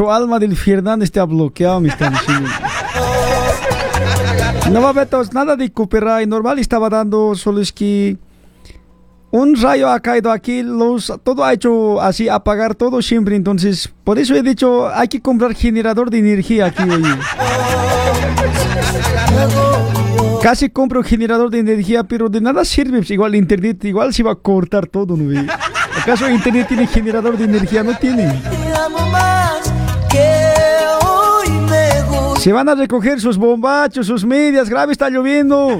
su alma del Fernández te ha bloqueado, están diciendo. No va a nada de copyright. Normal estaba dando solo es que un rayo ha caído aquí, los, todo ha hecho así, apagar todo siempre. Entonces, por eso he dicho, hay que comprar generador de energía aquí hoy. Casi compro generador de energía, pero de nada sirve. Igual internet, igual se va a cortar todo, ¿no? ¿Acaso internet tiene generador de energía? No tiene. Se van a recoger sus bombachos, sus medias, grave está lloviendo.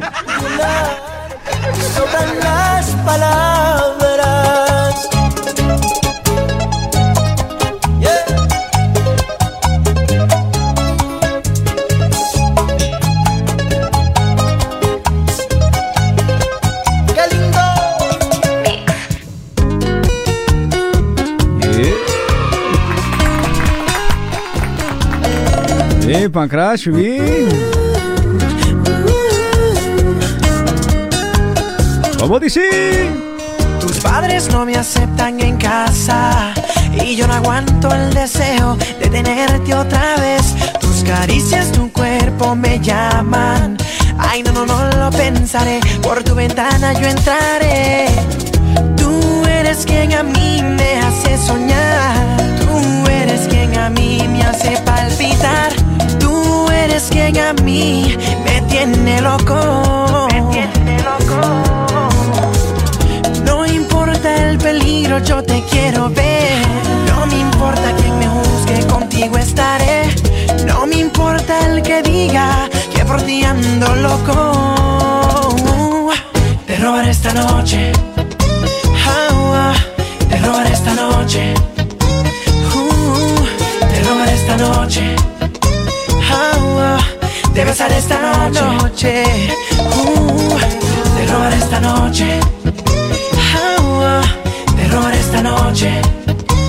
Eh, Pancrash, bien. ¿Cómo dice? Tus padres no me aceptan en casa y yo no aguanto el deseo de tenerte otra vez. Tus caricias, tu cuerpo me llaman. Ay, no, no, no lo pensaré. Por tu ventana yo entraré. Tú eres quien a mí me hace soñar. Tú eres quien a mí me hace palpitar. Eres quien a mí me tiene loco. Me tiene loco el peligro, yo te quiero ver. No me importa quién me juzgue, contigo estaré. No me importa el que diga que por ti ando loco. te robaré esta noche. te robaré esta noche. Uh, te robaré esta noche. Te besaré esta noche. Uh, te robaré esta noche esta noche.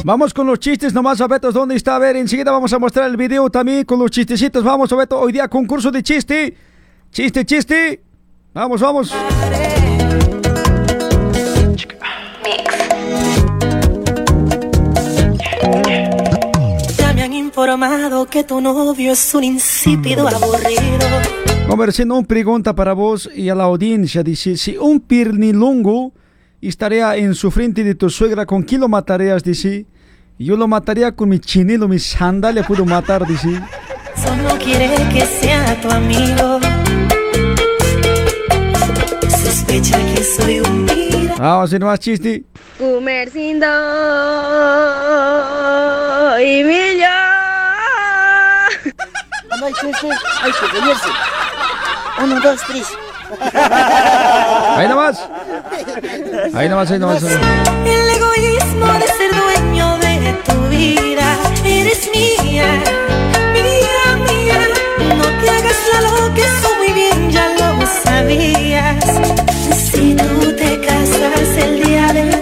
Vamos con los chistes nomás, Beto, ¿dónde está? A ver, enseguida vamos a mostrar el video también con los chistecitos. Vamos, Beto, hoy día concurso de chiste. Chiste, chiste. Vamos, vamos. Me han informado que tu novio es un insípido aburrido. Conversando una pregunta para vos y a la audiencia. Dice, si un pirnilungo estaría en su frente de tu suegra, ¿con quién lo matarías? Dice. Yo lo mataría con mi chinelo, mi sandalia puedo matar, dice. Solo quiere que sea tu amigo. Sospecha que soy un tiro. Vamos a hacer más chiste. Comercindo y millón. No hay chiste, hay que venirse. Uno, dos, tres. Ahí nomás. Ahí nomás, ahí nomás. El egoísmo de ser dueño de tu vida. Eres mía, mía, mía. No te hagas la loca, eso muy bien ya lo sabías. Si tú te casas el día de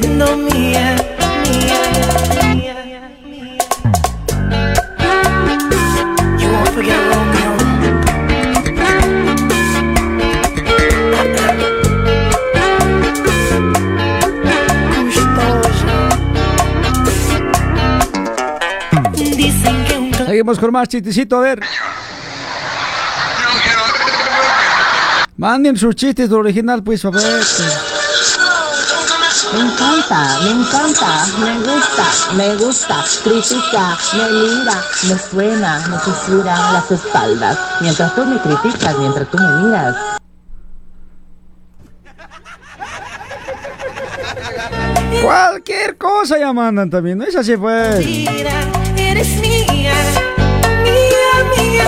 mía. Seguimos con más chistecito, a ver. Manden sus chistes de original, pues, a ver. Me encanta, me encanta, me gusta, me gusta, critica, me mira, me suena, me fisura las espaldas. Mientras tú me criticas, mientras tú me miras. Cualquier cosa ya mandan también, ¿no es así pues? Eres mía, mía, mía,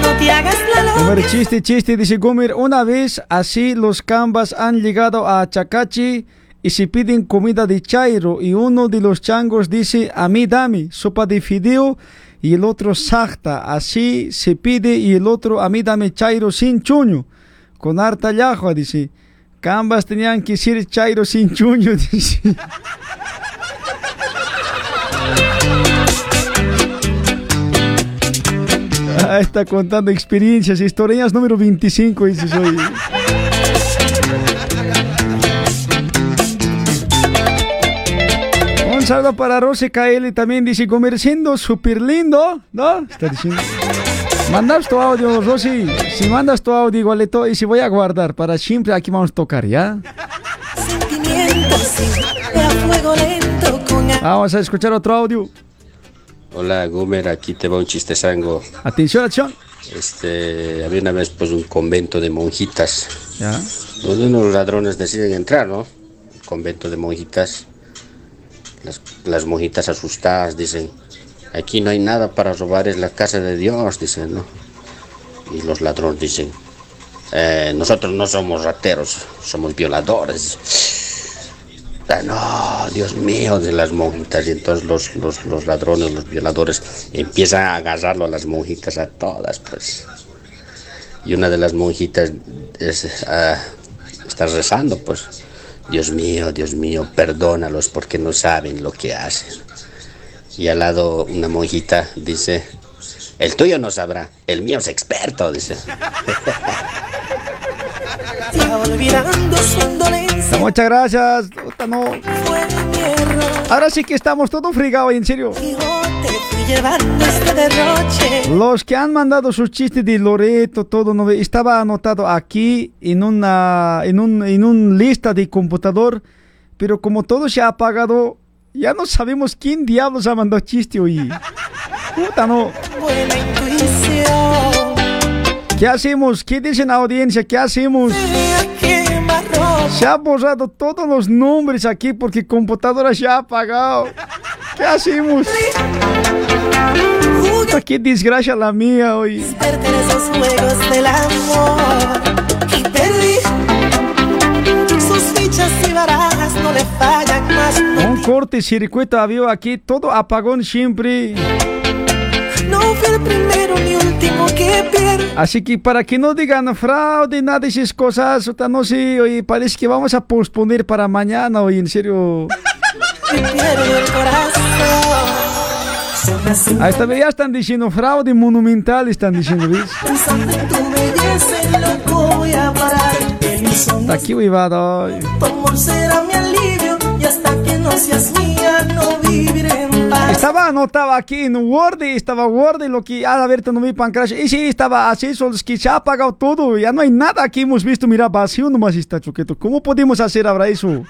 no te hagas la loca. chiste, chiste, dice Gomer, una vez así los cambas han llegado a Chacachi y se piden comida de chairo y uno de los changos dice, a mí dame sopa de fideo y el otro sacta, así se pide y el otro, a mí dame chairo sin chuño, con harta llajua, dice. Cambas tenían que ser chairo sin chuño, dice. Ah, está contando experiencias, historias número 25, dice soy. Un saludo para Rose KL también dice comerciando súper lindo, ¿no? Está diciendo. Mandas tu audio, Rosy. Si mandas tu audio igualito y si voy a guardar para siempre, aquí vamos a tocar, ¿ya? Vamos a escuchar otro audio. Hola, Gumer, aquí te va un chiste sango. Atención, acción. Este, había una vez pues un convento de monjitas, Ya. donde unos ladrones deciden entrar, ¿no? Convento de monjitas. Las, monjitas asustadas dicen, aquí no hay nada para robar, es la casa de Dios, dicen, ¿no? Y los ladrones dicen, "Eh, nosotros no somos rateros, somos violadores. Ah, no, Dios mío, de las monjitas. Y entonces los, los, los ladrones, los violadores, empiezan a agarrarlo a las monjitas, a todas, pues. Y una de las monjitas ah, está rezando, pues. Dios mío, Dios mío, perdónalos porque no saben lo que hacen. Y al lado una monjita dice, el tuyo no sabrá, el mío es experto, dice. olvidando su indolencia. Muchas gracias. Ahora sí que estamos todos frigados, en serio. Este. Los que han mandado sus chistes de Loreto, todo, ¿no? estaba anotado aquí en una, en un, en un lista de computador, pero como todo se ha apagado, ya no sabemos quién diablos ha mandado chiste hoy. Puta, no. Buena intuición. ¿Qué hacemos? ¿Qué dicen la audiencia? ¿Qué hacemos? Se ha borrado todos los nombres aquí porque computadora se ha apagado. ¿Qué hacemos? Qué desgracia la mía hoy. Pertenece a los juegos del amor. Y perdí. Sus fichas y barajas no le fallan más. Un corte circuito había aquí, todo apagón siempre. No fui el primero ni último que pierde. Así que para que no digan fraude, nada de esas cosas, no sé, oye, parece que vamos a posponer para mañana, oye, en serio. Así Ahí está, ya están diciendo fraude monumental, están diciendo, ¿ves? Está aquí, hasta que no. Estaba aquí en Word, estaba Word, lo que, ah, a ver, no mi pancrash. Y sí, estaba así, solo es que se ha apagado todo, ya no hay nada aquí, hemos visto, mira, vacío nomás está, choqueto. ¿Cómo podemos hacer ahora eso?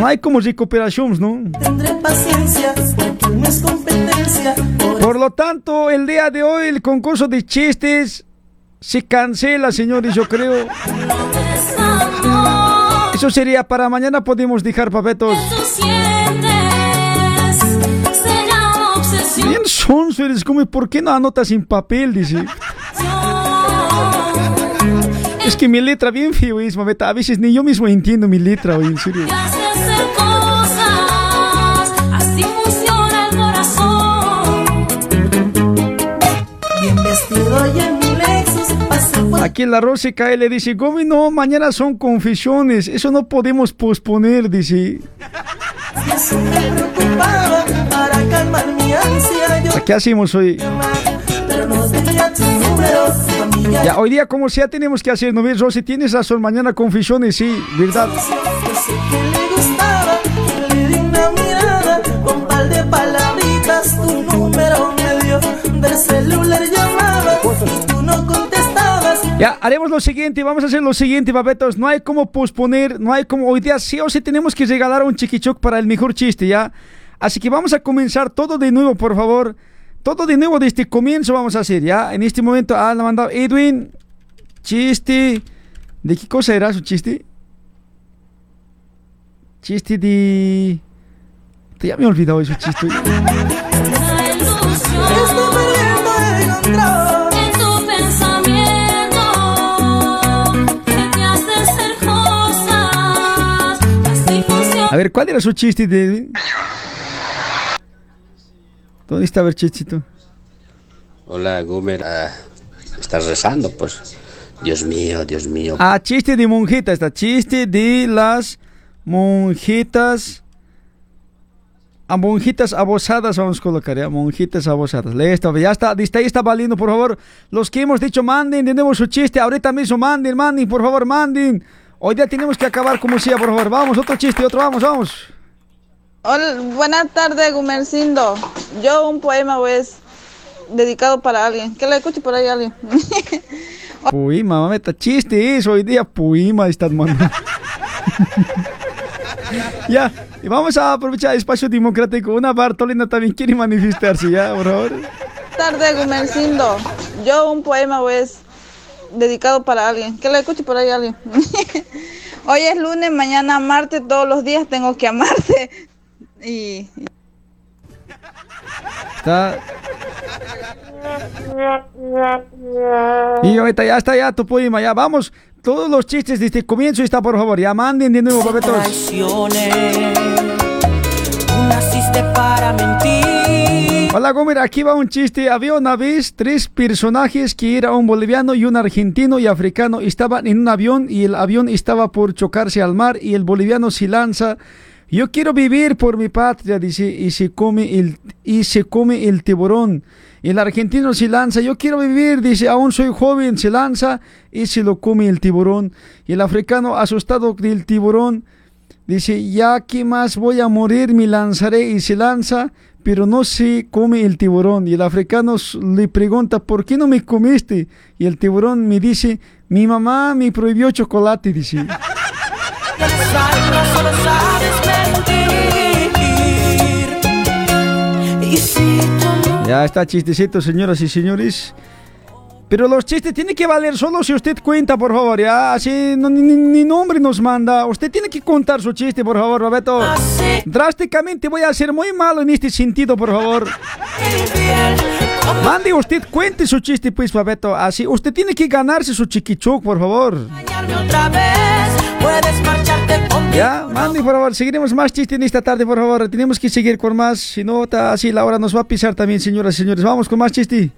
No hay como recuperaciones, ¿no? tendré paciencia porque no es competencia. Por lo tanto, el día de hoy el concurso de chistes se cancela, señores, yo creo. Eso sería para mañana, podemos dejar papetos. Bien sonso eres, como, ¿por qué no anotas en papel? Dice. Es que mi letra bien feo es, mameta. A veces ni yo mismo entiendo mi letra, oye, en serio. Aquí la Rosa cae le dice, Gomi, no, mañana son confesiones, eso no podemos posponer, dice. ¿Qué hacemos hoy? pero no Ya, hoy día como sea tenemos que hacer, ¿no ves, Rosy? Tienes razón, mañana confesiones, sí, ¿verdad? Tu número del celular llamaba y tú no contestabas. Ya, haremos lo siguiente, vamos a hacer lo siguiente, papetos. No hay como posponer, no hay como. Hoy día sí o sí tenemos que regalar un chiquichoc para el mejor chiste, ¿ya? Así que vamos a comenzar todo de nuevo, por favor. Todo de nuevo desde comienzo vamos a hacer, ¿ya? En este momento, ha mandado Edwin. Chiste. ¿De qué cosa era su chiste? Chiste de. Ya me he olvidado de su chiste. El te. A ver, ¿cuál era su chiste de Edwin? ¿Dónde está chistito? Hola, Gumer. Ah, estás rezando, pues. Dios mío, Dios mío. Ah, chiste de monjita, está chiste de las monjitas a monjitas abusadas vamos a colocar, ya, monjitas abusadas. Listo, ya está, está ahí está valiendo, por favor. Los que hemos dicho, manden de nuevo su chiste, ahorita mismo manden, manden, por favor, manden. Hoy día tenemos que acabar como sea, por favor. Vamos, otro chiste, otro, vamos, vamos. Hola, buenas tardes, Gumercindo. Yo un poema pues dedicado para alguien. Que le escuche por ahí alguien. Puima, mameta, chiste eso, hoy día Puima estás mandando. ya, y vamos a aprovechar el espacio democrático. Una Bartolina también quiere manifestarse, ya, por favor. Buenas tardes, Gumercindo. Yo un poema pues dedicado para alguien. Que le escuche por ahí alguien. Hoy es lunes, mañana martes, todos los días tengo que amarte. Y, Está. Y ahorita ya está ya tu poema, ya vamos. Todos los chistes desde el comienzo está, por favor. Ya manden de nuevo, papetos. Traiciones, tú naciste para mentir. Hola, Gomer, aquí va un chiste. Había una vez tres personajes que era un boliviano y un argentino y africano. Estaban en un avión y el avión estaba por chocarse al mar y el boliviano se lanza. Yo quiero vivir por mi patria, dice, y se come el, y se come el tiburón. El argentino se lanza, yo quiero vivir, dice, aún soy joven, se lanza y se lo come el tiburón. Y el africano, asustado del tiburón, Dice, ya que más voy a morir, me lanzaré y se lanza, pero no se come el tiburón. Y el africano le pregunta, ¿por qué no me comiste? Y el tiburón me dice, mi mamá me prohibió chocolate, dice. Ya está chistecito, señoras y señores. Pero los chistes tienen que valer solo si usted cuenta, por favor, ya. Así no, ni, nombre nos manda. Usted tiene que contar su chiste, por favor, Roberto. Drásticamente voy a ser muy malo en este sentido, por favor. Mande usted, cuente su chiste, pues, Babeto. Así, usted tiene que ganarse su chiquichuc, por favor. otra vez, puedes marcharte conmigo. Ya, mande, por favor. Seguiremos más chistes en esta tarde, por favor. Tenemos que seguir con más. Si no, ta- así la hora nos va a pisar también, señoras y señores. Vamos con más chiste.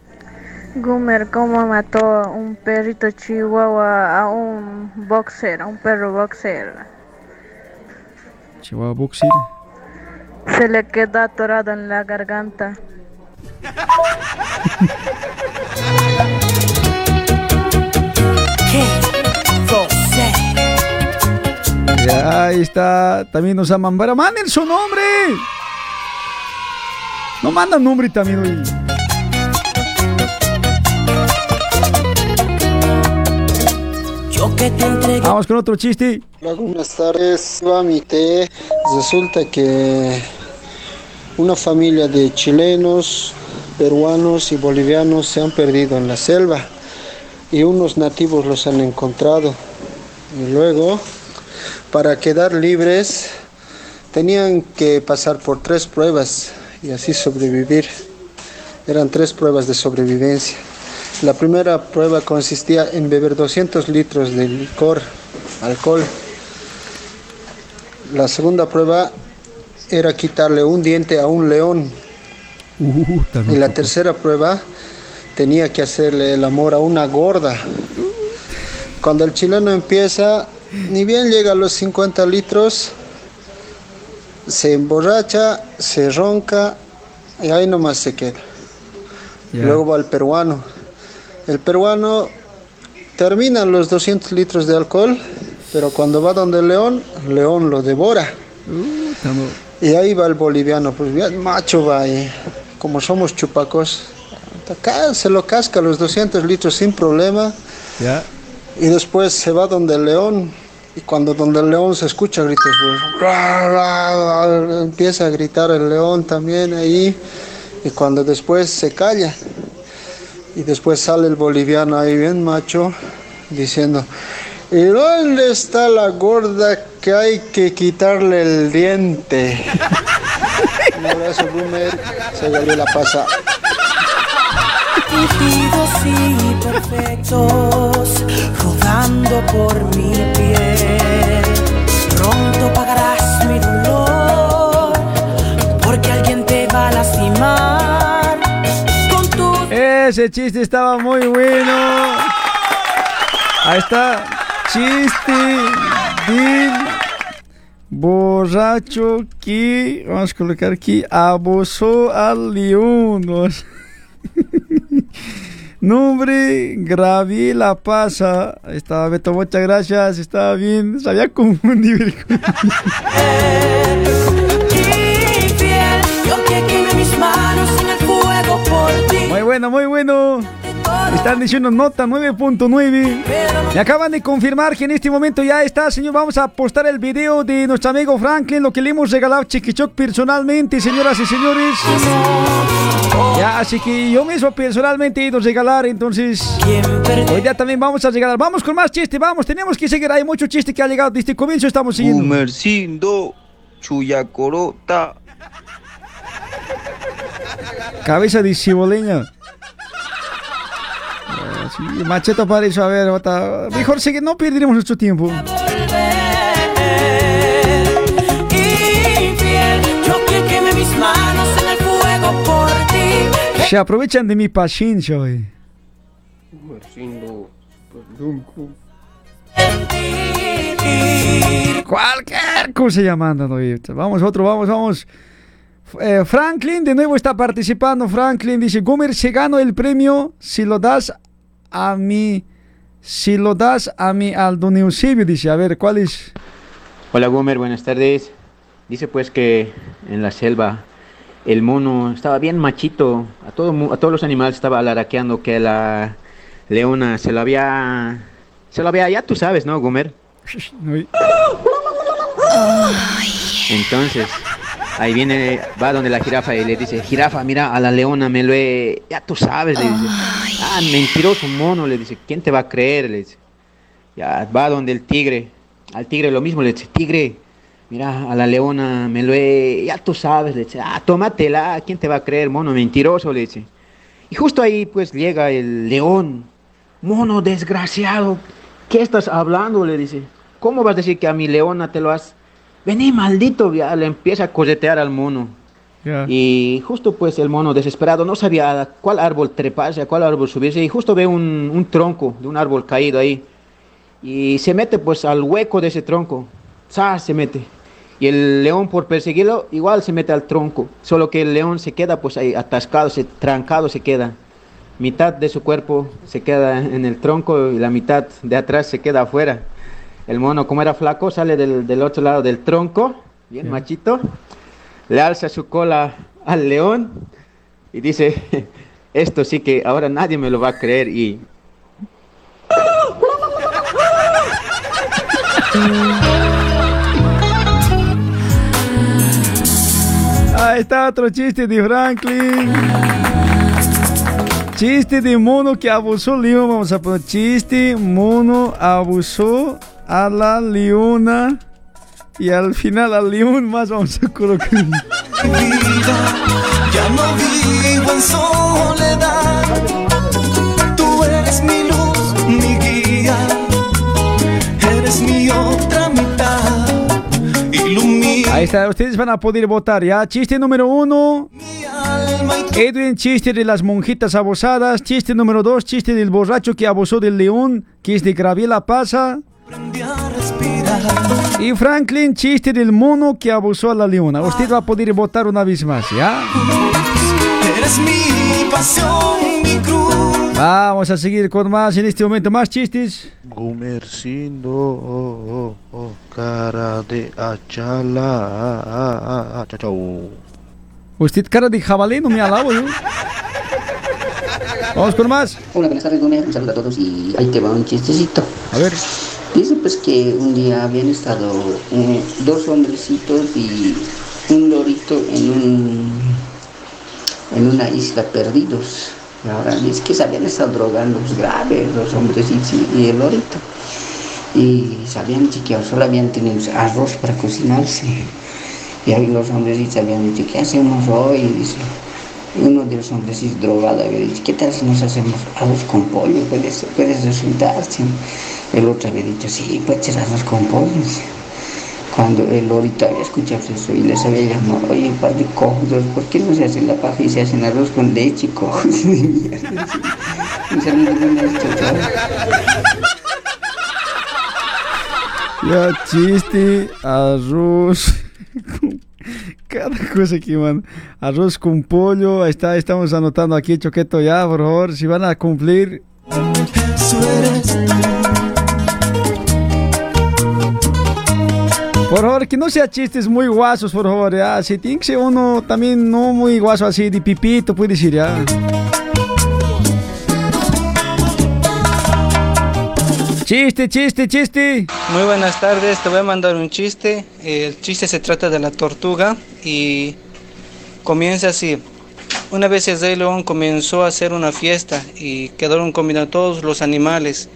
Gumer, ¿cómo mató un perrito chihuahua a un boxer, a un perro boxer? Chihuahua Boxer. Se le quedó atorado en la garganta. Ya, ahí está. También nos aman. Pero manden su nombre. No mandan nombre también, oye. Yo que te entregué Vamos con otro chiste. Hola, buenas tardes. Iba a mi té. Resulta que una familia de chilenos, peruanos y bolivianos se han perdido en la selva y unos nativos los han encontrado. Y luego, para quedar libres, tenían que pasar por tres pruebas y así sobrevivir. Eran tres pruebas de sobrevivencia. La primera prueba consistía en beber 200 litros de licor, alcohol. La segunda prueba era quitarle un diente a un león. Uh, Y la tercera prueba tenía que hacerle el amor a una gorda. Cuando el chileno empieza, ni bien llega a los 50 litros, se emborracha, se ronca y ahí nomás se queda. Luego va el peruano. El peruano termina los 200 litros de alcohol, pero cuando va donde el león, el león lo devora. Uh, Y ahí va el boliviano, pues bien macho va ahí. Como somos chupacos, acá se lo casca los 200 litros sin problema. ya. Y después se va donde el león. Y cuando donde el león se escucha gritos, pues, empieza a gritar el león también ahí. Y cuando después se calla. Y después sale el boliviano ahí bien macho diciendo, ¿y dónde está la gorda que hay que quitarle el diente? Un abrazo, Boomer. La pasa. Y perfectos rodando por mi piel. Pronto pagarás mi dolor porque alguien te va a lastimar con tus Ese chiste estaba muy bueno. Ahí está. Chiste. Din. Borracho que, vamos a colocar aquí, abusó al Vamos. Nombre, Gravila pasa. Estaba Beto, muchas gracias. Estaba bien. Manos en el. Muy bueno, muy bueno. Están diciendo nota 9.9. Me acaban de confirmar que en este momento ya está, señor. Vamos a postar el video de nuestro amigo Franklin, lo que le hemos regalado a Chiquichoc personalmente, señoras y señores. Ya, así que yo mismo personalmente he ido a regalar, entonces. Hoy día también vamos a regalar. Vamos con más chiste, vamos. Tenemos que seguir. Hay mucho chiste que ha llegado desde el comienzo. Estamos siguiendo. Gumercindo, chuyacorota. Cabeza de ciboleña. Ah, sí, macheta para eso, a ver, mejor sigue, no perderemos nuestro tiempo. Se aprovechan de mi paciencia Cualquier cosa llamando. Vamos, otro, vamos, vamos. Eh, Franklin de nuevo está participando. Franklin dice: Gomer, se gano el premio si lo das a mí. Si lo das a mí al don Eusebio. Dice: A ver, ¿cuál es? Hola Gomer, buenas tardes. Dice pues que en la selva el mono estaba bien machito, a, todo, a todos los animales estaba alaraqueando que la leona se lo había... Se lo había, ya tú sabes, ¿no, Gomer? Entonces, ahí viene, va donde la jirafa y le dice, jirafa, mira, a la leona me lo he... Ya tú sabes, le dice. Ah, mentiroso mono, le dice, ¿quién te va a creer? Le dice. Ya va donde el tigre. Al tigre lo mismo le dice, tigre, mira, a la leona me lo he... Ya tú sabes, le dice, ah, tómatela, ¿quién te va a creer, mono mentiroso? Le dice. Y justo ahí pues llega el león. Mono desgraciado, ¿qué estás hablando? Le dice. ¿Cómo vas a decir que a mi leona te lo has... Vení, maldito, ya le empieza a corretear al mono. Y justo pues el mono desesperado no sabía a cuál árbol treparse, a cuál árbol subirse y justo ve un, un tronco de un árbol caído ahí y se mete pues al hueco de ese tronco, ¡zas! se mete. Y el león por perseguirlo igual se mete al tronco, solo que el león se queda pues ahí atascado, se, trancado se queda. Mitad de su cuerpo se queda en el tronco y la mitad de atrás se queda afuera. El mono como era flaco sale del, del otro lado del tronco, bien machito, le alza su cola al león y dice, esto sí que ahora nadie me lo va a creer y Está otro chiste de Franklin. Chiste de mono que abusó león. Vamos a poner chiste. Mono abusó a la leona. Y al final al león más vamos a colocar. Ya no vivo en soledad. Tú eres mi Ahí está, ustedes van a poder votar ya. Chiste número uno. Edwin, chiste de las monjitas abusadas. Chiste número dos, chiste del borracho que abusó del león, que es de Graviela Pasa. Y Franklin, chiste del mono que abusó a la leona. Usted va a poder votar una vez más, ¿ya? Eres mi pasión, mi cruz. Vamos a seguir con más en este momento, más chistes. Gumercindo, oh, oh, oh, cara de achala. Chao, chao. Usted cara de jabalí, no me alabo yo. Vamos con más. Hola, buenas tardes, Gómez. Un saludo a todos y ahí te va un chistecito. A ver. Dice pues que un día habían estado eh, dos hombrecitos y un lorito en un en una isla perdidos. Y ahora dice que se habían estado drogando pues, grave los hombrecitos y, y el lorito. Y chequeado, solo habían tenido arroz para cocinarse. Y ahí los hombrecitos habían dicho, ¿qué hacemos hoy? Y dice, uno de los hombrecitos drogados había dicho, ¿qué tal si nos hacemos arroz con pollo? Puede, ser- puede resultar. sí". El otro había dicho, sí, puede ser arroz con pollo. Sí". Cuando el lorito había escuchado eso y les había llamado, oye, par de cojudos, ¿por qué no se hacen la paja y se hacen arroz con leche, cojudos? Ya, chiste, arroz. Cada cosa aquí, man. Arroz con pollo. Ahí está, estamos anotando aquí, Choqueto, ya, por favor. Si van a cumplir. Por favor, que no sea chistes muy guasos, por favor, ya. Si tiene que ser uno también no muy guaso así, de pipito, puede decir, ya. Chiste, chiste, chiste. Muy buenas tardes, te voy a mandar un chiste. El chiste se trata de la tortuga y comienza así. Una vez el rey león comenzó a hacer una fiesta y quedaron comiendo todos los animales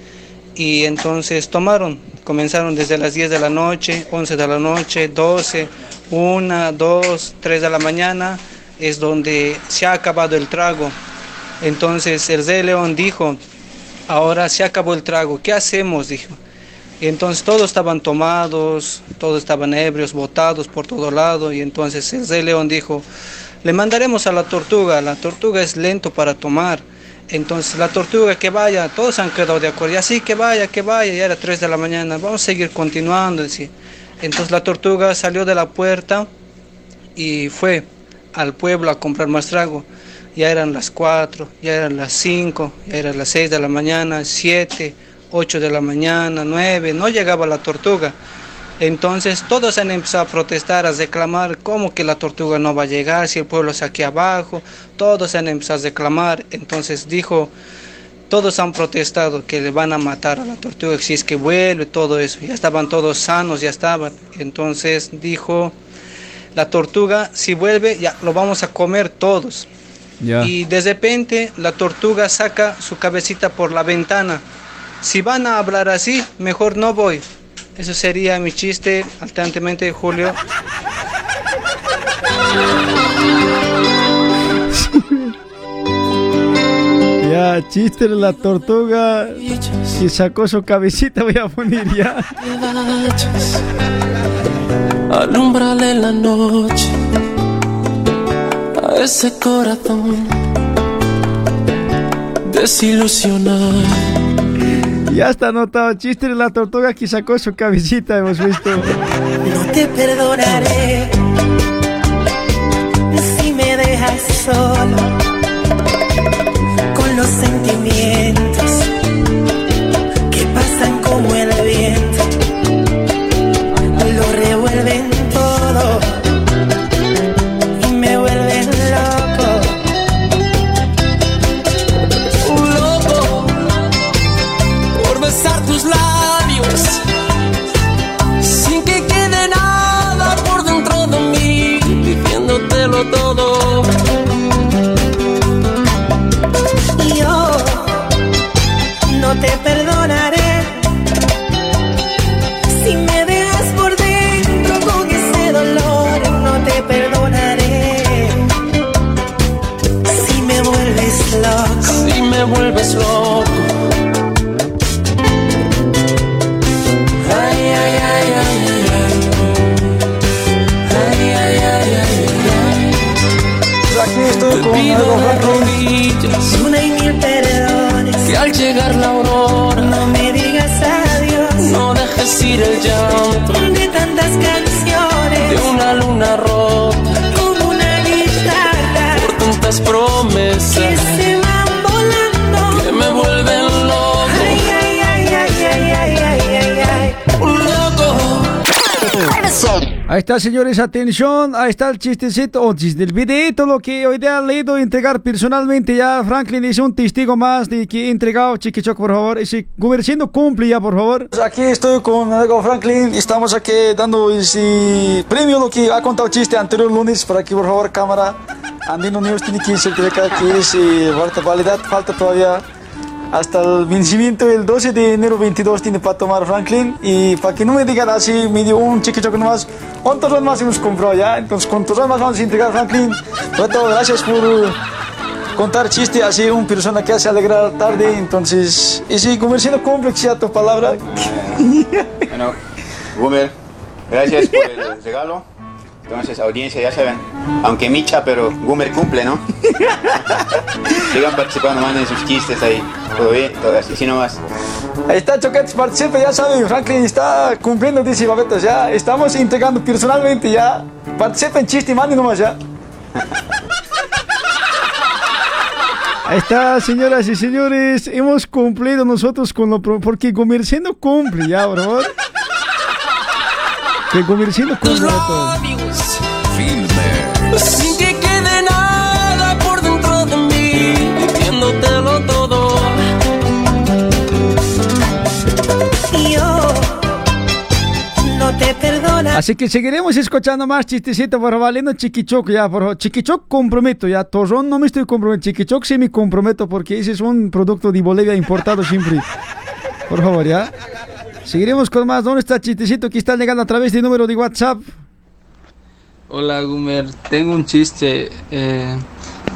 y entonces tomaron, comenzaron desde las 10 de la noche, 11 de la noche, 12, 1, 2, 3 de la mañana, es donde se ha acabado el trago. Entonces el rey león dijo, ahora se acabó el trago, ¿qué hacemos? Dijo. Y entonces todos estaban tomados, todos estaban ebrios, botados por todo lado. Y entonces el rey león dijo, le mandaremos a la tortuga, la tortuga es lento para tomar. Entonces la tortuga que vaya, todos han quedado de acuerdo, y así que vaya, que vaya, ya era 3 de la mañana, vamos a seguir continuando. Entonces la tortuga salió de la puerta y fue al pueblo a comprar más trago. Ya eran las 4, ya eran las 5, ya eran las 6 de la mañana, 7, 8 de la mañana, 9, no llegaba la tortuga. Entonces todos han empezado a protestar, a reclamar cómo que la tortuga no va a llegar, si el pueblo está aquí abajo, todos han empezado a reclamar. Entonces dijo, todos han protestado que le van a matar a la tortuga si es que vuelve, todo eso. Ya estaban todos sanos, ya estaban. Entonces dijo, la tortuga si vuelve, ya lo vamos a comer todos. Y de repente la tortuga saca su cabecita por la ventana. Si van a hablar así, mejor no voy. Eso sería mi chiste, alternantemente Julio. Ya, chiste de la tortuga. Si sacó su cabecita, voy a poner ya. Alumbrale la noche a ese corazón desilusionado. Ya está anotado. Chiste de la tortuga que sacó su cabecita, hemos visto. No te perdonaré si me dejas solo con los sentimientos pido de rodillas. Una y mil perdones. que al llegar la aurora No me digas adiós. no dejes ir el llanto. De tantas canciones. de una luna rota. Como una guitarra. Por tantas Ahí está, señores, atención. Ahí está el chistecito, o chiste, el videito, lo que hoy día han leído entregar personalmente. Ya Franklin es un testigo más de que he entregado Chiquichoc, por favor. Ese Gumercindo cumple ya, por favor. Aquí estoy con mi amigo Franklin. Estamos aquí dando ese premio, lo que ha contado chiste anterior lunes. Para que, por favor, cámara. Andino News tiene que certificar que es falta validad. Falta todavía hasta el vencimiento el 12 de enero 22 tiene para tomar Franklin y para que no me digan así me dio un chiquichoque nomás ¿cuántos más más hemos comprado ya? entonces ¿cuántos más vamos a entregar Franklin? Bueno, gracias por contar chiste así una persona que hace alegrar tarde entonces y si comerciando complex tu palabra Bueno, Gumer, gracias por el regalo. Entonces, audiencia, ya saben, aunque micha, pero Gumer cumple, ¿no? Sigan participando, manden sus chistes ahí. Todo bien, todo así, así nomás. Ahí está Choquetes, participa, ya saben, Franklin está cumpliendo, dice Babetos, ya estamos integrando personalmente, ya. Participen, chiste, manden nomás ya. Ahí está, señoras y señores, hemos cumplido nosotros con lo... pro- Porque Gomerciendo cumple ya, por favor. Que Gomerciendo cumple Sin que quede nada por dentro de mí, diciéndotelo todo. Yo no te perdono. Así que seguiremos escuchando más chistecito por valiendo Chiquichoc ya, por favor. Chiquichoc comprometo ya, Torrón no me estoy comprometiendo, Chiquichoc sí me comprometo porque ese es un producto de Bolivia importado siempre. Por favor, ya. Seguiremos con más. ¿Dónde está chistecito que está llegando a través del número de WhatsApp? Hola Gumer, tengo un chiste. eh,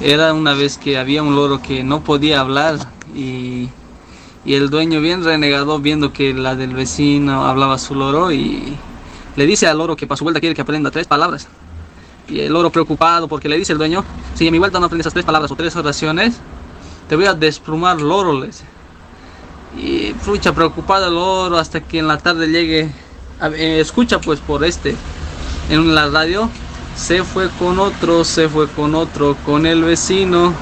era una vez que había un loro que no podía hablar y, y el dueño bien renegado viendo que la del vecino hablaba su loro y le dice al loro que para su vuelta quiere que aprenda tres palabras. Y el loro preocupado porque le dice el dueño, si a mi vuelta no aprendes esas tres palabras o tres oraciones, te voy a desplumar loro. Y frucha preocupado el loro hasta que en la tarde llegue, escucha pues por este, en la radio, se fue con otro, se fue con otro, con el vecino,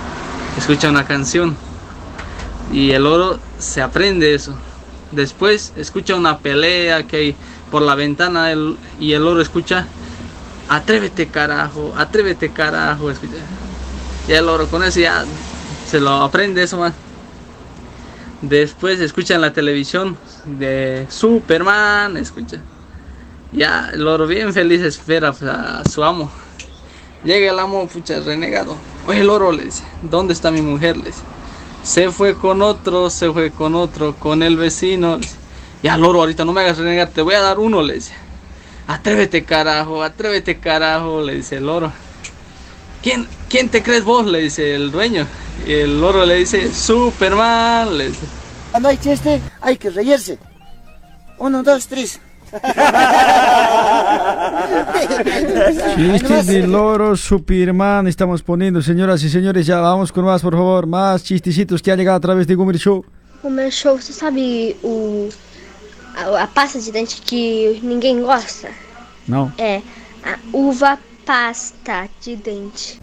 escucha una canción y el oro se aprende eso. Después escucha una pelea que hay por la ventana y el oro escucha, atrévete carajo, atrévete carajo, escucha. Y el oro con eso ya se lo aprende eso más. Después escucha en la televisión de Superman, escucha. Ya el oro bien feliz espera pues, a su amo. Llega el amo, pucha, renegado. Oye, el oro le dice, ¿dónde está mi mujer? Le dice. Se fue con otro, se fue con otro, con el vecino. dice. Ya, loro, ahorita no me hagas renegar, te voy a dar uno, le dice. Atrévete, carajo, atrévete, carajo, le dice el loro. ¿Quién, ¿Quién te crees vos? Le dice el dueño. Y el loro le dice, Superman, le dice. Cuando hay chiste, hay que reírse. Uno, dos, tres. Chistes de loro Superman estamos poniendo, señoras y señores. Ya vamos con más, por favor. Más chistecitos que ha llegado a través de Show. Meu show, você sabe o, a, a pasta de dente que ninguém gosta? No. É a uva pasta de dente.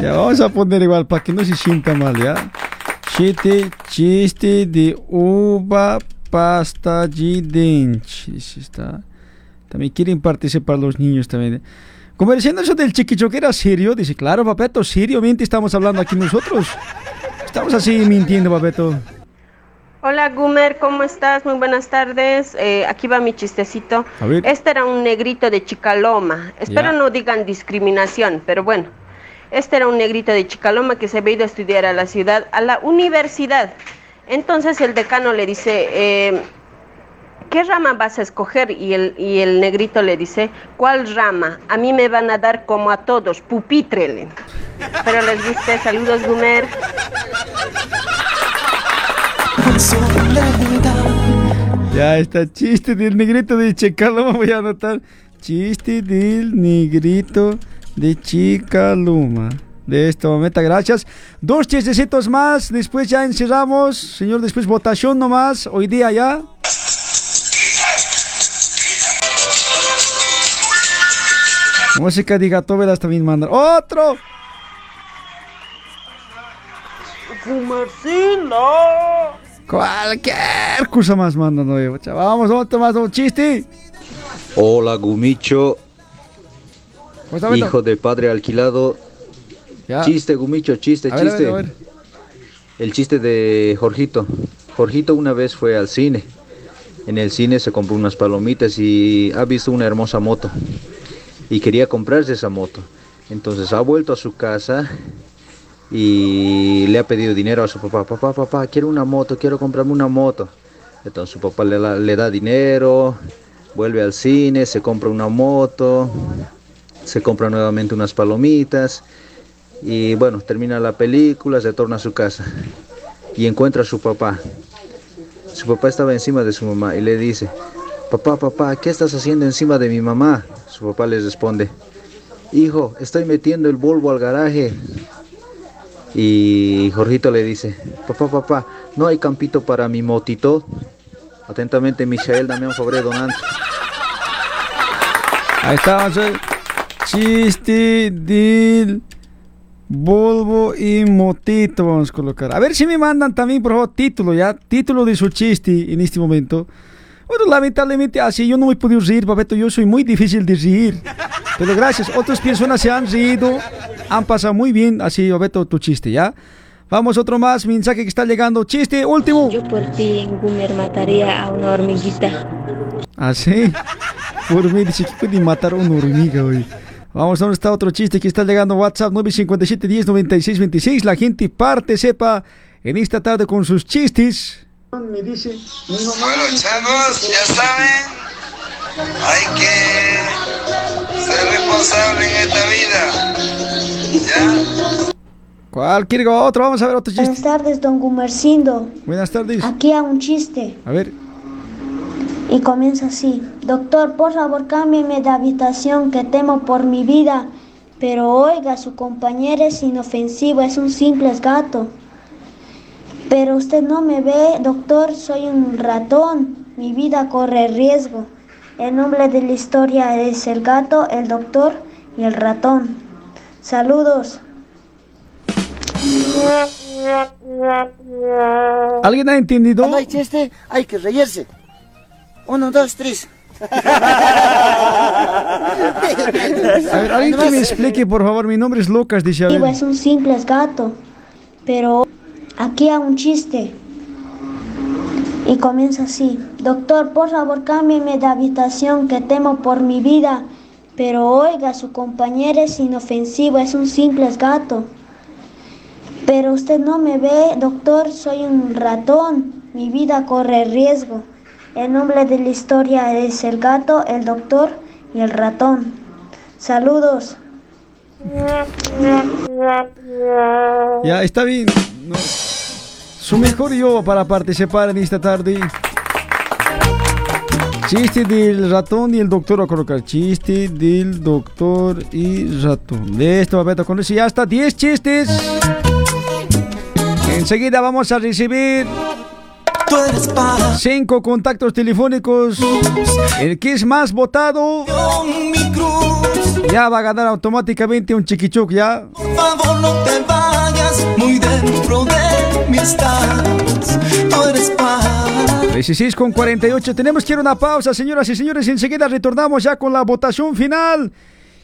Ya vamos a poner igual para que no se sienta mal, ¿ya? Chiste, chiste de uva pasta de dente. Está. También quieren participar los niños también. Conversando eso del chiquichoque era serio, dice, claro, papeto, seriamente estamos hablando aquí nosotros. Estamos así mintiendo, papeto. Hola Gumer, ¿cómo estás? Muy buenas tardes. Eh, aquí va mi chistecito. Este era un negrito de Chicaloma. Espero Ya. no digan discriminación, pero bueno. Este era un negrito de Chicaloma que se había ido a estudiar a la ciudad, a la universidad. Entonces el decano le dice, eh, ¿qué rama vas a escoger? Y el, y el negrito le dice, ¿cuál rama? A mí me van a dar como a todos, pupitrele. Espero les guste. Saludos Gumer. Ya está, chiste del negrito de Chicaloma, voy a anotar. Chiste del negrito de Chicaloma. De esta momento, gracias. Dos chistecitos más, después ya encerramos. Señor, después votación nomás. Hoy día ya. Música de Gatovelas también mandan. ¡Otro! Gumercindo. Cualquier cosa más mandan. oye, cha- Vamos, otro más, un chiste. Hola Gumicho, ¿Cómo está, Beto? hijo de padre alquilado. Ya. Chiste Gumicho, chiste, A ver, a chiste. ver, a ver. El chiste de Jorgito. Jorgito una vez fue al cine. En el cine se compró unas palomitas y ha visto una hermosa moto. Y quería comprarse esa moto. Entonces ha vuelto a su casa y le ha pedido dinero a su papá. Papá, papá, quiero una moto, quiero comprarme una moto. Entonces su papá le da dinero, vuelve al cine, se compra una moto, se compra nuevamente unas palomitas y bueno, termina la película, se torna a su casa y encuentra a su papá. Su papá estaba encima de su mamá y le dice, papá, papá, ¿qué estás haciendo encima de mi mamá? Su papá le responde, hijo, estoy metiendo el Volvo al garaje. Y Jorgito le dice, papá, papá, no hay campito para mi motito. Atentamente, Michael, dame un favor donante. Ahí está, del Volvo y Motito vamos a colocar. A ver si me mandan también, por favor, título, ya. Título de su chiste en este momento. Bueno, lamentablemente así yo no me he podido reír, Papeto. Yo soy muy difícil de reír. Pero gracias, otras personas se han reído, han pasado muy bien. Así, Papeto, tu chiste, ¿ya? Vamos, otro más, mensaje que está llegando. Chiste, último. Yo por ti, Gumer, mataría a una hormiguita. Así. Por mí dice que puede matar a una hormiga hoy. Vamos, ¿dónde está otro chiste que está llegando? WhatsApp 957 10 96 26. La gente parte, sepa, en esta tarde con sus chistes. Me dice, mi mamá Bueno, chavos, ya saben, hay que ser responsable en esta vida. ¿Cuál quiere otro? Vamos a ver otro chiste. Buenas tardes, don Gumercindo. Buenas tardes. Aquí a un chiste. A ver. Y comienza así. Doctor, por favor, cámbieme de habitación que temo por mi vida. Pero oiga, su compañero es inofensivo, es un simple gato. Pero usted no me ve, doctor, soy un ratón. Mi vida corre riesgo. El nombre de la historia es el gato, el doctor y el ratón. Saludos. ¿Alguien ha entendido? Cuando hay chiste, hay que reírse. Uno, dos, tres. A ver, alguien que me explique, por favor. Mi nombre es Lucas, dice a ver. Digo, es un simple gato. Pero aquí a un chiste. Y comienza así. Doctor, por favor, cámbieme de habitación que temo por mi vida. Pero oiga, su compañero es inofensivo, es un simple gato. Pero usted no me ve, doctor, soy un ratón. Mi vida corre riesgo. El nombre de la historia es el gato, el doctor y el ratón. Saludos. Ya, está bien. Su mejor yo para participar en esta tarde. Chiste del ratón y el doctor a colocar. Chiste del doctor y ratón. Listo, Beto, con eso ya está. 10 chistes. Enseguida vamos a recibir cinco contactos telefónicos. El que es más votado ya va a ganar automáticamente un chiquichuc ya. Por favor no te vayas, muy dentro de mí estás. Tú eres paz. 16 con 48. Tenemos que ir a una pausa, señoras y señores. Enseguida retornamos ya con la votación final.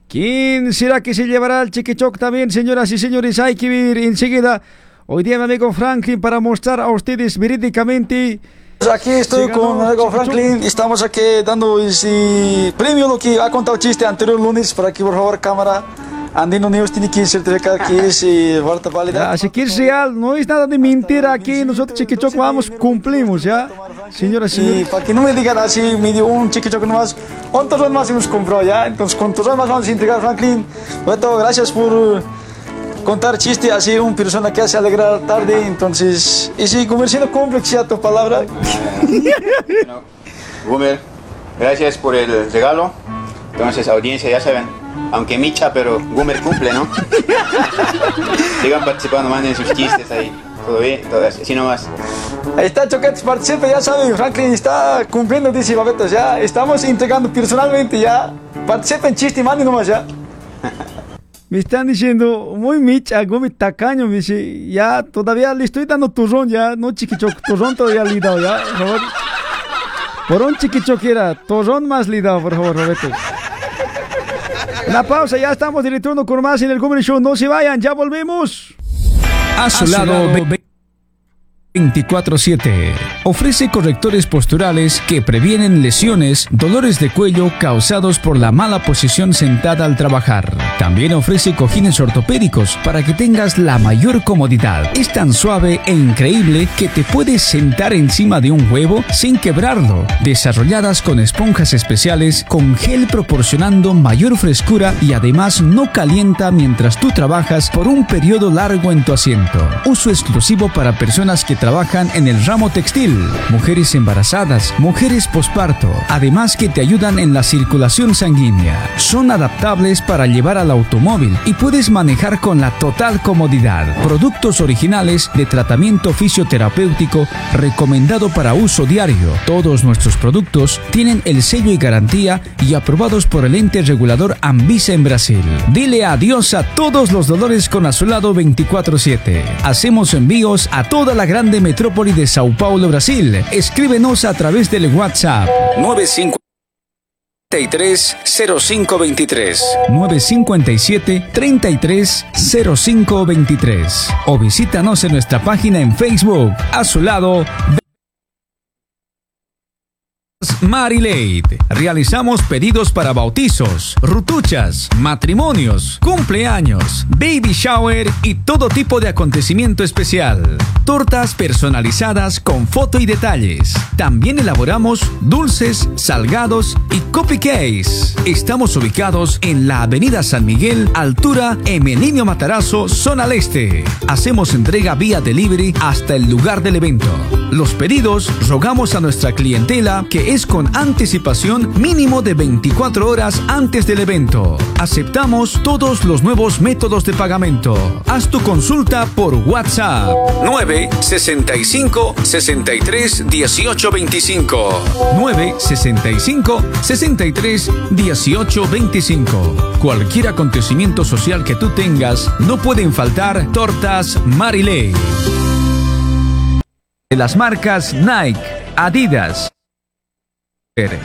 ¿Quién será que se llevará el chiquichoc también, señoras y señores? Hay que ver enseguida. Hoy día mi amigo Franklin para mostrar a ustedes verídicamente. Aquí estoy con mi amigo Franklin. Estamos aquí dando ese premio lo que ha contado el chiste anterior lunes. Para que por favor cámara Andino News tiene que certificar que es verdad válida. Así que es real, no es nada de mentira aquí. Nosotros chiquichoc vamos, cumplimos ya. Señoras y Y señores. para que no me digan así, me dio un chiquichoco nomás. Torrón más hemos comprado ya. Entonces torrón más vamos a entregar Franklin. Beto, gracias por contar chiste así una persona que hace alegrar tarde. Entonces, y si comerciando cumple ya tu palabra. Gumer, gracias por el regalo. Entonces, audiencia, ya saben, aunque micha, pero Gumer cumple, ¿no? Sigan participando, manden sus chistes ahí. Todo bien, todo así, nomás. Ahí está Choquetes, participa, ya saben, Franklin está cumpliendo, dice Babetos, ya estamos entregando personalmente, ya participen chiste, manden nomás ya. Me están diciendo, muy micha, muy tacaño, me dice, ya todavía le estoy dando turrón, ya, no chiquichoc, turrón todavía le he dado, ya, por favor. Por un chiquichoc era, turrón más le he dado, por favor, Roberto. Una pausa, ya estamos de retorno con más en el Comedy Show, no se vayan, ya volvemos. A su lado, 24-7. Ofrece correctores posturales que previenen lesiones, dolores de cuello causados por la mala posición sentada al trabajar. También ofrece cojines ortopédicos para que tengas la mayor comodidad. Es tan suave e increíble que te puedes sentar encima de un huevo sin quebrarlo. Desarrolladas con esponjas especiales con gel proporcionando mayor frescura y además no calienta mientras tú trabajas por un periodo largo en tu asiento. Uso exclusivo para personas que trabajan en el ramo textil, mujeres embarazadas, mujeres posparto, además que te ayudan en la circulación sanguínea. Son adaptables para llevar al automóvil y puedes manejar con la total comodidad. Productos originales de tratamiento fisioterapéutico recomendado para uso diario. Todos nuestros productos tienen el sello y garantía y aprobados por el ente regulador Anvisa en Brasil. Dile adiós a todos los dolores con Azulado 24/7. Hacemos envíos a toda la grande metrópoli de Sao Paulo, Brasil. Escríbenos a través del WhatsApp. 95 0523 957 33 0523 o visítanos en nuestra página en Facebook. A su lado Marilate. Realizamos pedidos para bautizos, rutuchas, matrimonios, cumpleaños, baby shower y todo tipo de acontecimiento especial. Tortas personalizadas con foto y detalles. También elaboramos dulces, salgados y cupcakes. Estamos ubicados en la Avenida San Miguel, altura Emelinio Matarazo, zona al este. Hacemos entrega vía delivery hasta el lugar del evento. Los pedidos rogamos a nuestra clientela que es con anticipación mínimo de 24 horas antes del evento. Aceptamos todos los nuevos métodos de pagamento. Haz tu consulta por WhatsApp 965 63 18 25 965 63 18 25 Cualquier acontecimiento social que tú tengas, no pueden faltar tortas Marilei. De las marcas Nike, Adidas,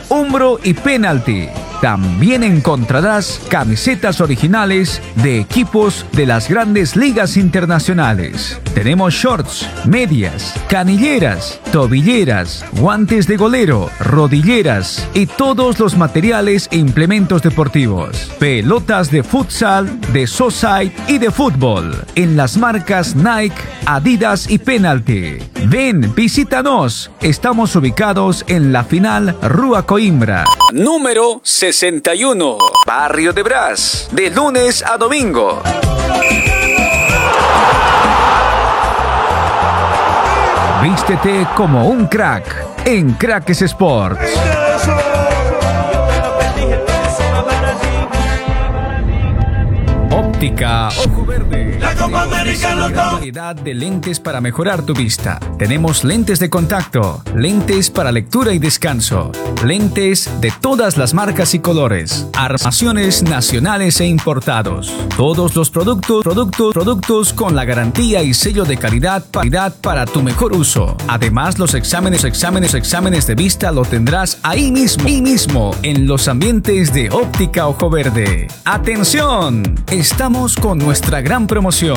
Umbro y Penalty. También encontrarás camisetas originales de equipos de las grandes ligas internacionales. Tenemos shorts, medias, canilleras, tobilleras, guantes de golero, rodilleras y todos los materiales e implementos deportivos. Pelotas de futsal, de society y de fútbol. En las marcas Nike, Adidas y Penalty. Ven, visítanos. Estamos ubicados en la final Rua Coimbra. Número 61. Barrio de Brás. De lunes a domingo. Vístete como un crack en Cracks Sports. Óptica Variedad de lentes para mejorar tu vista. Tenemos lentes de contacto, lentes para lectura y descanso, lentes de todas las marcas y colores, armaciones nacionales e importados. Todos los productos, productos, productos con la garantía y sello de calidad, calidad para tu mejor uso. Además, los exámenes, exámenes, exámenes de vista lo tendrás ahí mismo, ahí mismo, en los ambientes de Óptica Ojo Verde. ¡Atención! Estamos con nuestra gran promoción.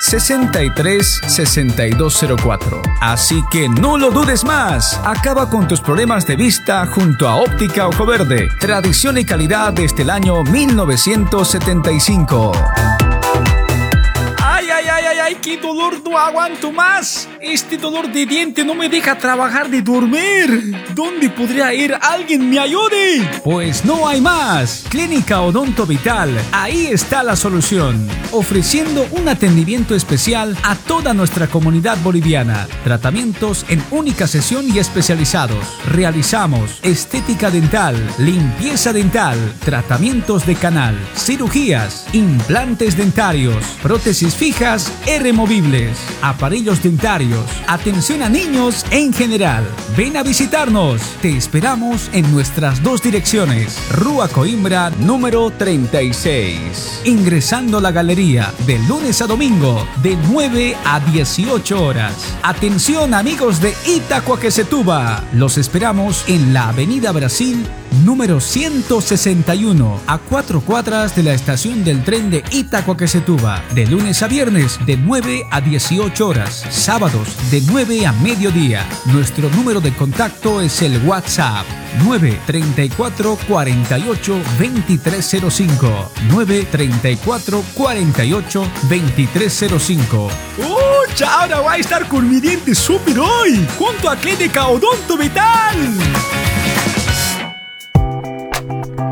63 6204. Así que no lo dudes más. Acaba con tus problemas de vista junto a Óptica Ojo Verde. Tradición y calidad desde el año 1975. Ay, qué dolor, no aguanto más. Este dolor de diente no me deja trabajar de dormir. ¿Dónde podría ir? ¿Alguien me ayude? Pues no hay más. Clínica Odonto Vital. Ahí está la solución. Ofreciendo un atendimiento especial a toda nuestra comunidad boliviana. Tratamientos en única sesión y especializados. Realizamos estética dental, limpieza dental, tratamientos de canal, cirugías, implantes dentarios, prótesis fijas removibles, aparellos dentarios, atención a niños en general. Ven a visitarnos. Te esperamos en nuestras dos direcciones. Rúa Coimbra número 36. Ingresando a la galería de lunes a domingo de 9 a 18 horas. Atención amigos de Itacoaquecetuba. Los esperamos en la Avenida Brasil número 161, a cuatro cuadras de la estación del tren de Itacoaquecetuba, de lunes a viernes de 9 a 18 horas, sábados de 9 a mediodía. Nuestro número de contacto es el WhatsApp 934 48 2305 934 48 2305 ¡Uy! Ahora va a estar con mi diente súper hoy, junto a Clínica Odonto Vital.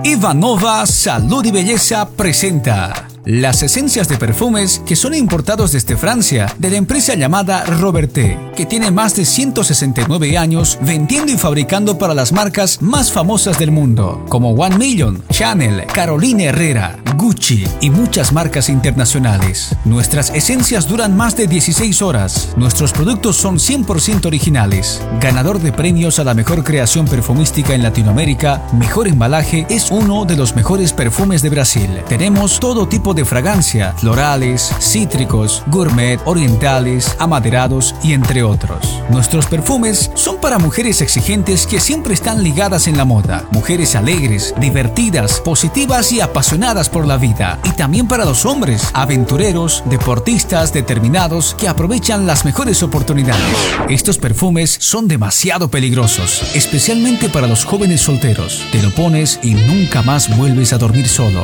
Ivanova Salud y Belleza presenta las esencias de perfumes que son importados desde Francia de la empresa llamada Roberté, que tiene más de 169 años vendiendo y fabricando para las marcas más famosas del mundo, como One Million, Chanel, Carolina Herrera, Gucci y muchas marcas internacionales. Nuestras esencias duran más de 16 horas. Nuestros productos son 100% originales. Ganador de premios a la mejor creación perfumística en Latinoamérica, mejor embalaje, es uno de los mejores perfumes de Brasil. Tenemos todo tipo de fragancia, florales, cítricos, gourmet, orientales, amaderados y entre otros. Nuestros perfumes son para mujeres exigentes que siempre están ligadas en la moda, mujeres alegres, divertidas, positivas y apasionadas por la vida, y también para los hombres, aventureros, deportistas determinados que aprovechan las mejores oportunidades. Estos perfumes son demasiado peligrosos, especialmente para los jóvenes solteros. Te lo pones y nunca más vuelves a dormir solo.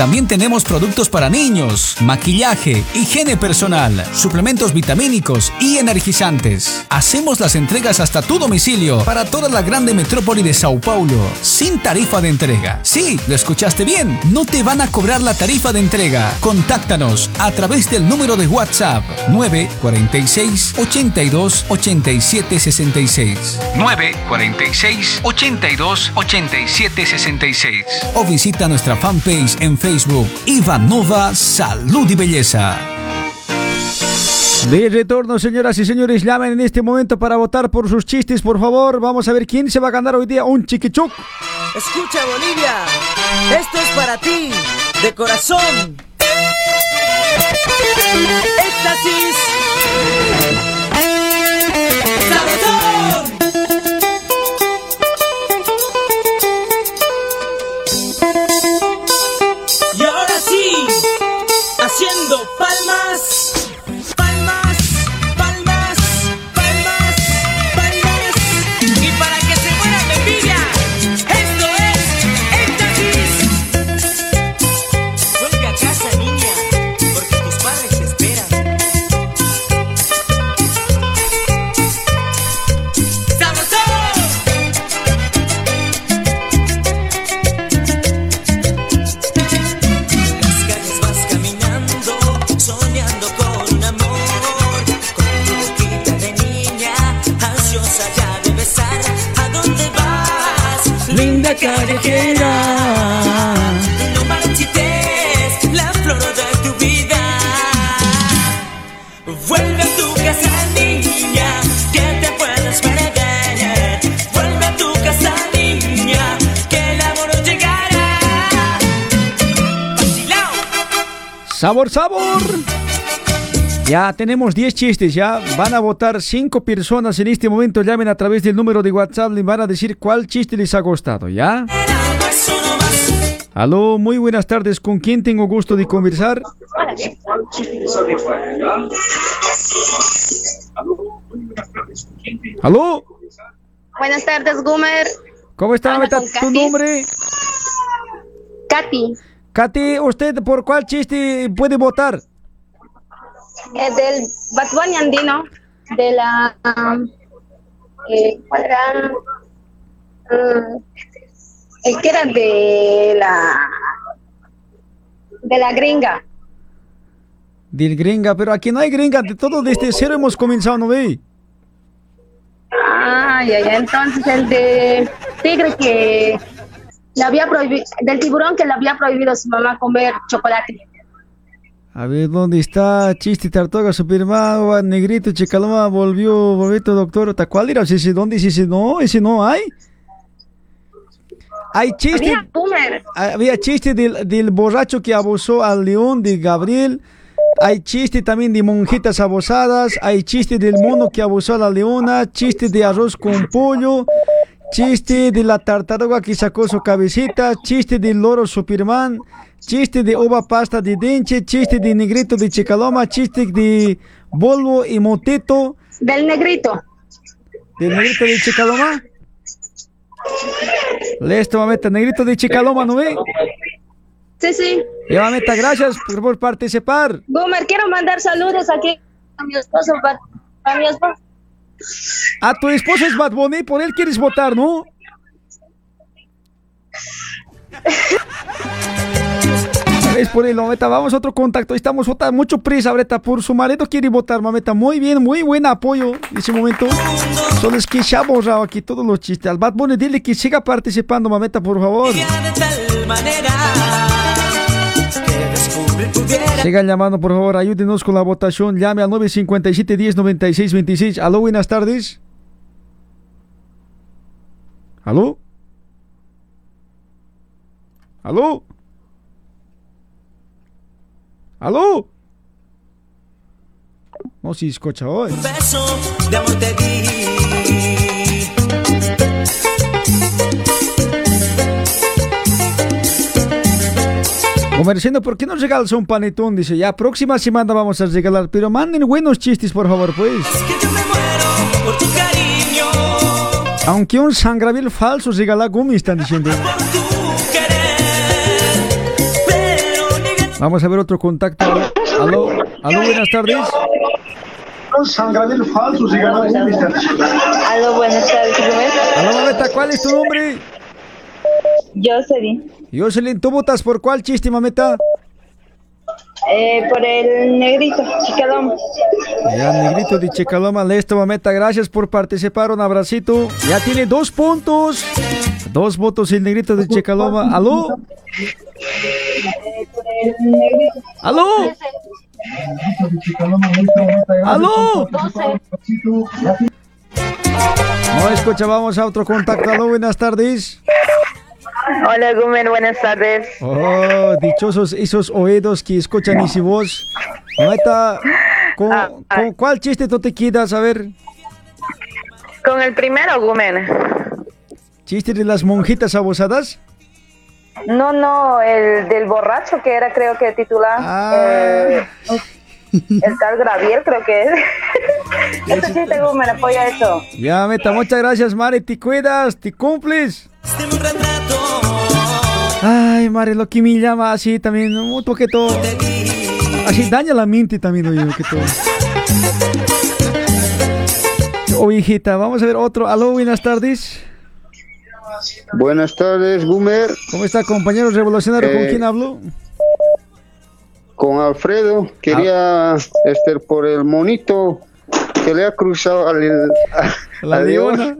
También tenemos productos para niños, maquillaje, higiene personal, suplementos vitamínicos y energizantes. Hacemos las entregas hasta tu domicilio para toda la grande metrópoli de Sao Paulo, sin tarifa de entrega. Sí, lo escuchaste bien, no te van a cobrar la tarifa de entrega. Contáctanos a través del número de WhatsApp 946 82 87 66. 946 82 87 66. O visita nuestra fanpage en Facebook Ivanova Salud y Belleza. De retorno, señoras y señores, llamen en este momento para votar por sus chistes, por favor. Vamos a ver quién se va a ganar hoy día un chiquichuc. Escucha, Bolivia. Esto es para ti, de corazón. Éxtasis. Haciendo palmas. Callejera. No marchites la flor de tu vida. Vuelve a tu casa, niña, que te puedes perder. Vuelve a tu casa, niña, que el amor llegará. Vacilao. Sabor, sabor. Ya tenemos 10 chistes, ya van a votar 5 personas en este momento. Llamen a través del número de WhatsApp y van a decir cuál chiste les ha gustado, ¿ya? Aló, muy buenas tardes. ¿Con quién tengo gusto de conversar? Aló, Buenas tardes, Gumer. ¿cómo está? ¿Tu Katy. nombre? Katy, Katy, ¿usted por cuál chiste puede votar? Eh, del Bad Bunny andino, de la... eh, ¿Cuál era? Mm, el que era de la... De la gringa. Del gringa, pero aquí no hay gringa, de todo desde cero hemos comenzado, ¿no ve? Ah, ya, ya. Entonces el de tigre que le había prohibido, del tiburón que le había prohibido a su mamá comer chocolate. A ver, ¿dónde está Chiste Tartoga, Superman, Negrito, Chicaloma, volvió, volvió doctor, ¿ta cuál era? ¿Ese dónde? ¿Ese no? ¿Ese no hay? Hay chiste, Había Boomer. había chiste del, del borracho que abusó al león de Gabriel, Hay chiste también de monjitas abusadas, hay chiste del mono que abusó a la leona, chiste de arroz con pollo, chiste de la tartaruga que sacó su cabecita, chiste del loro Superman, chiste de uva pasta de denche, chiste de negrito de chicaloma, chiste de Volvo y Moteto. Del negrito. ¿Del negrito de chicaloma? Listo, mameta, negrito de chicaloma, ¿no ve? Sí, sí. Ya, mameta, gracias por, por participar. Gomer, quiero mandar saludos aquí a mi esposo, pa- a mi esposo. A tu esposo es Bad Bunny, por él quieres votar, ¿no? Es por él, mameta. Vamos a otro contacto. Estamos votando mucho prisa, ahorita. Por su marido quiere votar, mameta. Muy bien, muy buen apoyo en ese momento. Solo es que se ha borrado aquí todos los chistes. Al Bad Bunny, dile que siga participando, mameta, por favor. Sigan llamando, por favor. Ayúdenos con la votación. Llame al 957 10 96 26. Aló, buenas tardes. ¿Aló? ¿Aló? ¿Aló? No, si escucha hoy. un beso de amor te di. Comerciando, ¿por qué no regalas un panetón? Dice, ya, próxima semana vamos a regalar, pero manden buenos chistes, por favor, pues. Por tu cariño, Aunque un sangrabil falso regala gumi, están diciendo. Vamos a ver otro contacto. Aló, aló, buenas tardes. Un sangrabil falso regala gumi, están diciendo. Aló, buenas tardes, Aló, mameta, ¿cuál es tu nombre? Jocelyn. Jocelyn, ¿tú votas por cuál chiste, mameta? Eh, por el negrito, chicalón. Ya, negrito de Chicaloma, listo, mameta, gracias por participar, un abracito. Ya tiene dos puntos. Dos votos el negrito de Chicaloma. ¿Aló? ¿Aló? ¿Aló? No escucha, vamos a otro contacto. Aló, buenas tardes. Hola, Gumer, buenas tardes. Oh, dichosos esos oídos que escuchan esa voz. Mameta, ¿con, con cuál chiste tú te quedas? A ver, Con el primero, Gumer. ¿chiste de las monjitas abusadas? No, no, el del borracho que era, creo que titular. eh, el tal Gravier, creo que es. Este chiste, Gumer, apoya eso. Ya, Meta, muchas gracias, Mari. Te cuidas, te cumples. Ay, Mari, lo que me llama así también, un poquito. Así daña la mente también, oye, que todo. Oh, hijita, vamos a ver otro. Aló, buenas tardes. Buenas tardes, Gumer. ¿Cómo está, compañero revolucionario? ¿Con Eh, quién hablo? Con Alfredo. Quería este, por el monito que le ha cruzado al, a, La leona.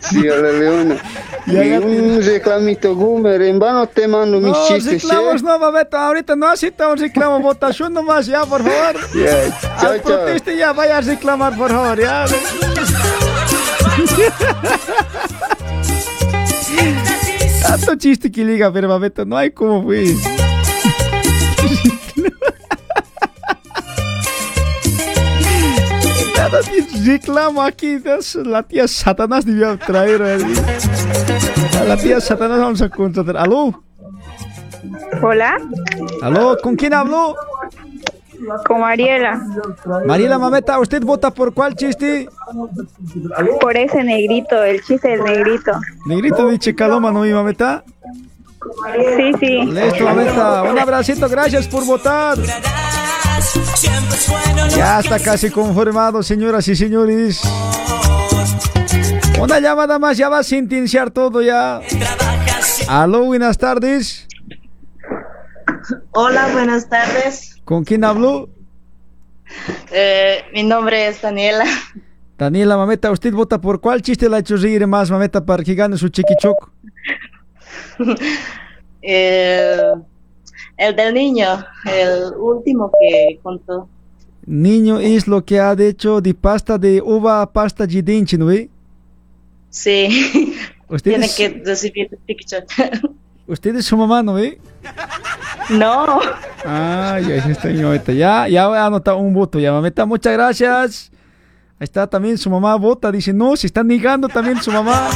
Sí, leona. Y un reclamito, Gumer. En vano te mando mis No, chistes. reclamos ¿eh? no, mameta. Ahorita no aceptamos reclamo. Votación nomás, ya, por favor. Ya, chao, Al chao. proteste ya, vaya a reclamar, por favor, ya. Tanto chiste que liga, pero mameta, no hay como pues. Nada de reclamo aquí. La tía Satanás debió traer. A la tía Satanás vamos a contratar. ¿Aló? Hola, ¿Aló? ¿Con quién habló? con Mariela. Mariela Mameta, ¿usted vota por cuál chiste? Por ese negrito, el chiste del negrito. Negrito de Chicaloma, ¿no, mi Mameta? Sí, sí. Listo, Mameta. Un abracito, gracias por votar. Ya está casi conformado, señoras y señores. Una llamada más, ya va a sentenciar todo ya. Aló, buenas tardes. Hola, buenas tardes. ¿Con quién habló? Eh, mi nombre es Daniela. Daniela Mameta, ¿usted vota por cuál chiste la ha hecho reír más, Mameta, para que gane su chiquichoc? Eh, el del niño, el último que contó. Niño es lo que ha hecho de pasta de uva pasta de dente, ¿no ve? Sí, Usted tiene que recibir el picture. usted es su mamá, ¿no ve? No. Ay, ay, está mamita. Ya, ya voy a anotar un voto, ya, mamita. Muchas gracias. Ahí está también su mamá vota. Dice, no, se está negando también su mamá.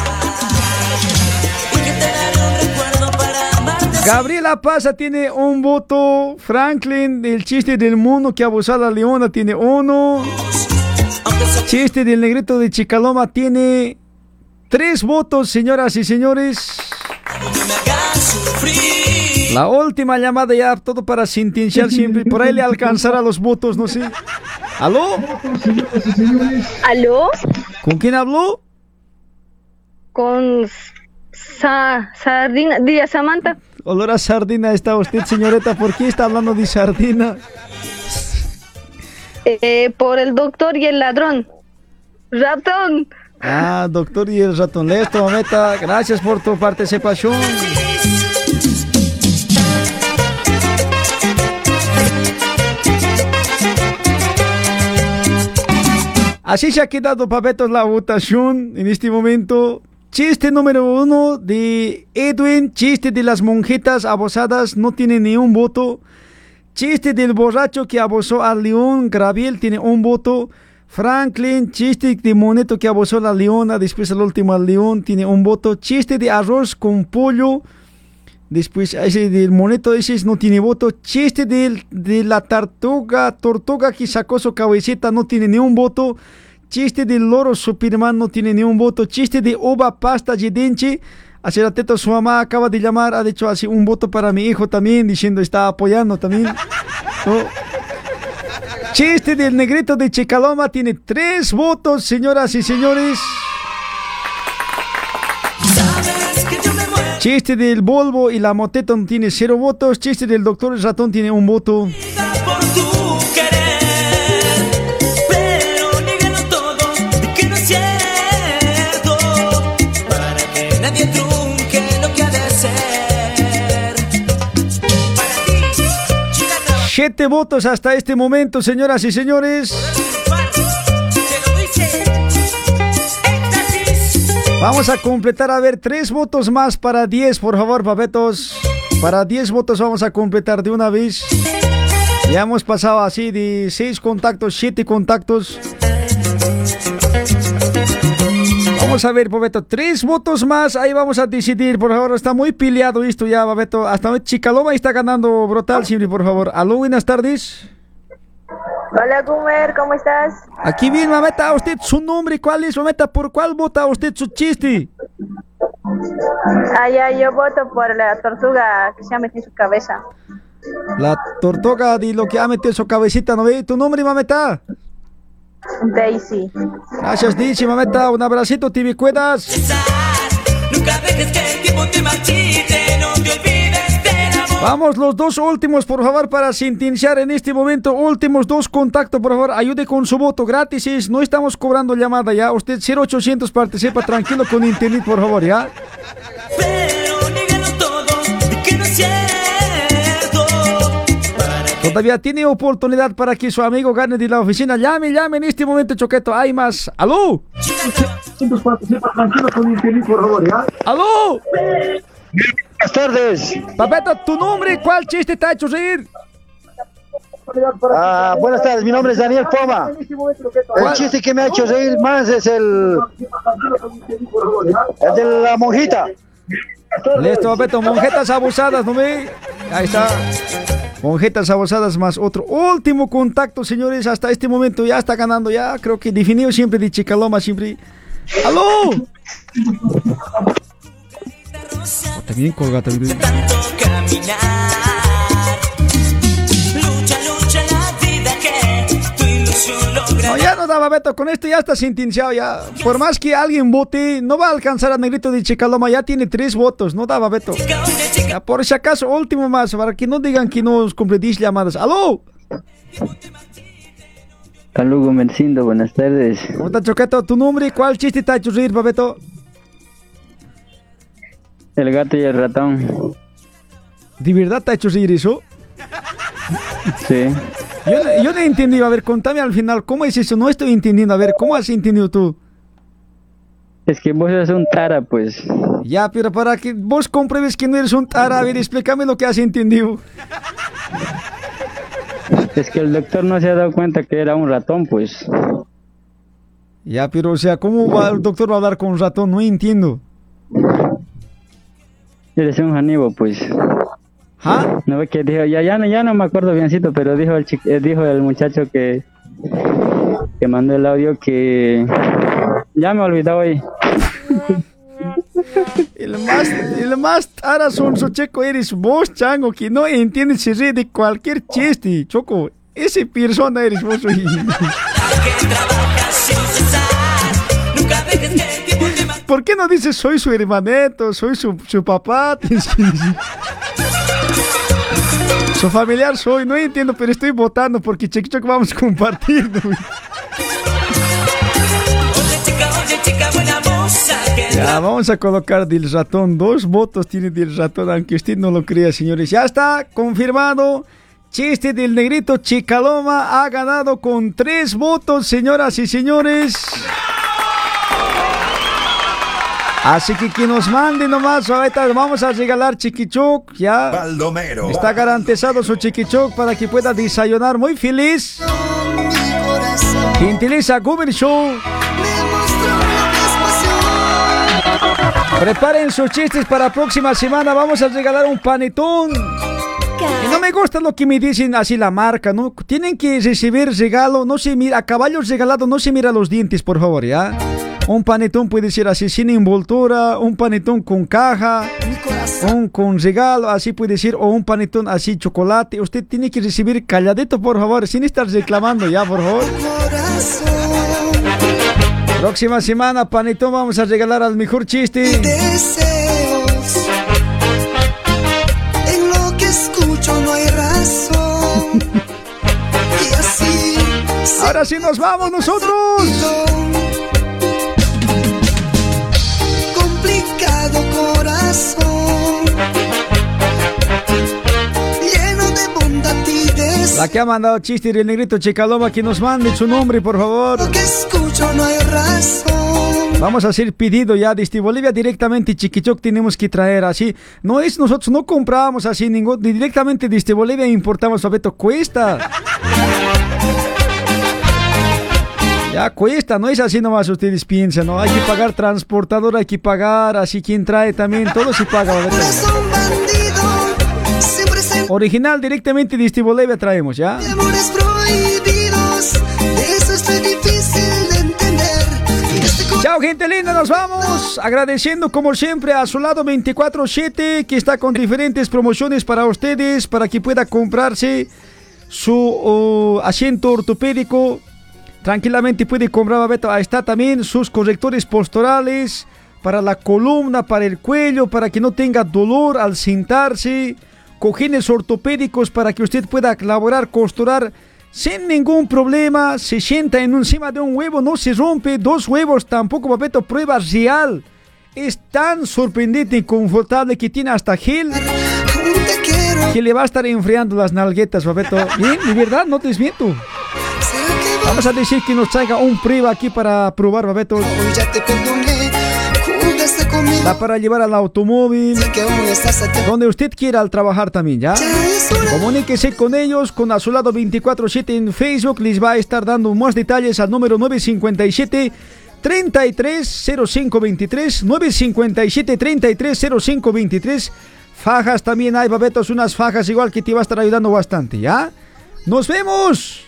Gabriela Paza tiene un voto. Franklin, el chiste del mundo que abusó a la leona, tiene uno. Chiste del negrito de Chicaloma tiene tres votos, señoras y señores. La última llamada ya, todo para sentenciar siempre. Por ahí le alcanzará los votos, no sé. ¿Aló? ¿Aló? ¿Con quién habló? Con Sa Sardina, diga Samantha. Olor a sardina está usted, señorita. ¿Por qué está hablando de sardina? Eh, por el doctor y el ladrón. Ratón. Ah, doctor y el ratón. Listo, mameta. Gracias por tu participación. Así se ha quedado, papetos, la votación en este momento. Chiste número uno de Edwin, chiste de las monjitas abusadas, no tiene ni un voto. Chiste del borracho que abusó al león, Graviel tiene un voto. Franklin, chiste de Moneto que abusó a la leona, después el último al león, tiene un voto. Chiste de arroz con pollo, después ese del Moneto, ese no tiene voto. Chiste del- de la tortuga, tortuga que sacó su cabecita, no tiene ni un voto. Chiste del loro Superman no tiene ni un voto. Chiste de uva pasta de dente. Hace ratito su mamá acaba de llamar, ha dicho así un voto para mi hijo también, diciendo está apoyando también. ¿no? Chiste del negrito de Chicaloma tiene tres votos, señoras y señores. Chiste del Volvo y la moteta no tiene cero votos. Chiste del doctor Ratón tiene un voto. Pero Siete votos hasta este momento, señoras y señores. Vamos a completar, a ver, tres votos más para 10, por favor, papetos. Para 10 votos vamos a completar de una vez. Ya hemos pasado así de 6 contactos, 7 contactos. Vamos a ver, Pabeto, tres votos más, ahí vamos a decidir, por favor, está muy peleado esto ya, Pabeto. Hasta Chicaloma está ganando brutal, siempre, por favor. Aló, buenas tardes. Hola, Gumer, ¿cómo estás? Aquí bien, mameta, usted su nombre, ¿cuál es, mameta? ¿Por cuál vota usted su chiste? Ah, ya, yo voto por la tortuga que se ha metido en su cabeza. La tortuga de lo que ha metido su cabecita, ¿no ve? ¿Tu nombre, mameta? Daisy. Gracias, Dichi, mameta. Un abracito, te me cuidas. Nunca dejes que el tiempo te marchite, no te olvides del amor. Vamos, los dos últimos, por favor, para sentenciar en este momento. Últimos dos contactos, por favor. Ayude con su voto gratis. No estamos cobrando llamada ya. Usted 0800 participa tranquilo con internet, por favor, ¿ya? Pero todo, de que no. Todavía tiene oportunidad para que su amigo gane de la oficina. Llame, llame en este momento, Choqueto. Hay más. ¡Aló! ¡Aló! Buenas tardes. Papeto, ¿tu nombre? ¿Cuál chiste te ha hecho reír? Ah, buenas tardes, mi nombre es Daniel Poma. El chiste que me ha hecho reír más es el, el de la monjita. Listo, Papeto. Monjetas abusadas, ¿no ve? Ahí está. Monjetas abusadas más otro último contacto, señores. Hasta este momento ya está ganando. Ya creo que definido siempre de Chicaloma, siempre. ¡Aló! También colga también. Lucha, No, ya no daba Beto, con esto ya está sentenciado ya. Por más que alguien vote, no va a alcanzar a Negrito de Chicaloma, ya tiene tres votos, no daba Beto. Ya, por si acaso, último más, para que no digan que no completís llamadas. ¡Aló! Aló, Gomercindo, buenas tardes. ¿Cómo está Choqueto? ¿Tu nombre? ¿Cuál chiste te ha hecho reír, Babeto? El gato y el ratón. ¿De verdad te ha hecho reír eso? Sí. Yo, no- yo no he entendido, a ver, contame al final, ¿cómo es eso? No estoy entendiendo, a ver, ¿cómo has entendido tú? Es que vos eres un tara, pues. Ya, pero para que vos compruebes que no eres un tara, a ver, explícame lo que has entendido. Es que el doctor no se ha dado cuenta que era un ratón, pues. Ya, pero o sea, ¿cómo va el doctor va a hablar con un ratón? No entiendo. Eres un janibo, pues. ¿Ah? No ve que dijo, ya, ya, no, ya no me acuerdo biencito, pero dijo el, eh, dijo el muchacho que, que mandó el audio que ya me he olvidado ahí. El más, el más checo eres vos, chango, que no entiendes se ríe de cualquier chiste, choco. Ese persona eres vos. ¿Por qué no dices soy su hermaneto, soy su, su papá? Su familiar soy, no entiendo, pero estoy votando porque Chequichoc vamos güey. Ya, vamos a colocar del ratón. Dos votos tiene del ratón, aunque usted no lo crea, señores. Ya está confirmado. Chiste del negrito Chicaloma ha ganado con tres votos, señoras y señores. Así que que nos mande nomás, ahorita vamos a regalar chiquichuc, ya. Baldomero. Está garantizado su chiquichuc para que pueda desayunar muy feliz. Utiliza Google Show. Preparen sus chistes para próxima semana. Vamos a regalar un panetón. Y no me gusta lo que me dicen así la marca, ¿no? Tienen que recibir regalo, no se mira, a caballos regalados no se mira los dientes, por favor, ¿ya? Un panetón puede ser así sin envoltura, un panetón con caja, un con regalo, así puede ser, o un panetón así chocolate. Usted tiene que recibir calladito, por favor, sin estar reclamando, ¿ya, por favor? Próxima semana, panetón, vamos a regalar al mejor chiste. En lo que escucho no hay razón. Ahora sí nos vamos nosotros. La que ha mandado chiste del negrito Chicaloma, que nos mande su nombre, por favor. que escucho no hay razón. Vamos a hacer pedido ya desde Bolivia directamente Chiquichoc tenemos que traer así. No es nosotros no compramos así ningún directamente desde Bolivia importamos Fabeto cuesta. Ya cuesta, no es así nomás ustedes piensan, ¿no? Hay que pagar transportador, hay que pagar, así quien trae también, todo se paga. Original directamente desde Bolivia traemos, ¿ya? amores prohibidos. De eso estoy difícil de entender. Y Chao gente linda, nos vamos. Agradeciendo como siempre a su lado 24-7 que está con diferentes promociones para ustedes, para que pueda comprarse su oh, asiento ortopédico. Tranquilamente puede comprar, Beto. Ahí está también sus correctores posturales para la columna, para el cuello, para que no tenga dolor al sentarse. Cojines ortopédicos para que usted pueda laborar, costurar sin ningún problema. Se sienta en encima de un huevo, no se rompe. Dos huevos tampoco, Papeto. Prueba real. Es tan sorprendente y confortable que tiene hasta gel. Que le va a estar enfriando las nalguetas, Papeto. Bien, de verdad, no te desmiento. Vamos a decir que nos traiga un prueba aquí para probar, Papeto. ya te perdoné. Jugaste conmigo. Da para llevar al automóvil. Donde usted quiera al trabajar también, ¿ya? Comuníquese con ellos, con Azulado 247 en Facebook. Les va a estar dando más detalles al número 957 330523 957 330523 Fajas también hay, babetos, unas fajas igual que te va a estar ayudando bastante, ¿ya? ¡Nos vemos!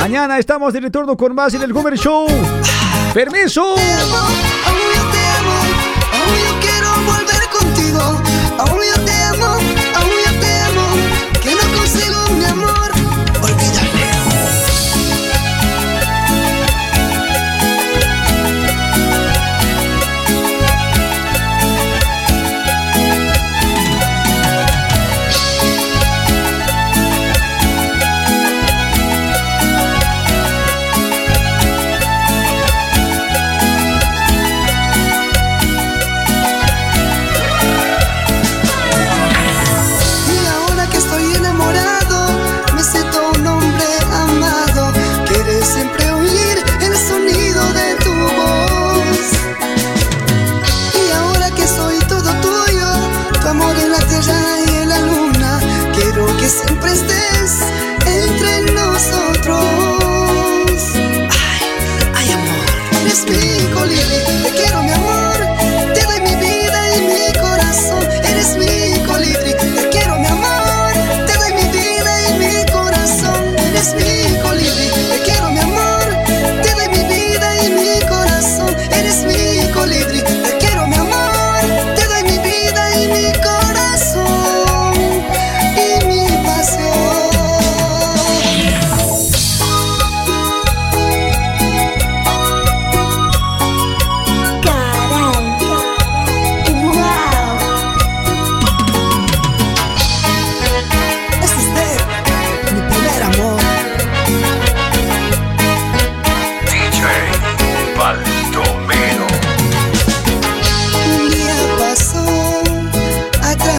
Mañana estamos de retorno con más en el Gomer Show. ¡Permiso! Aún yo te amo. Aún yo quiero volver contigo. Aún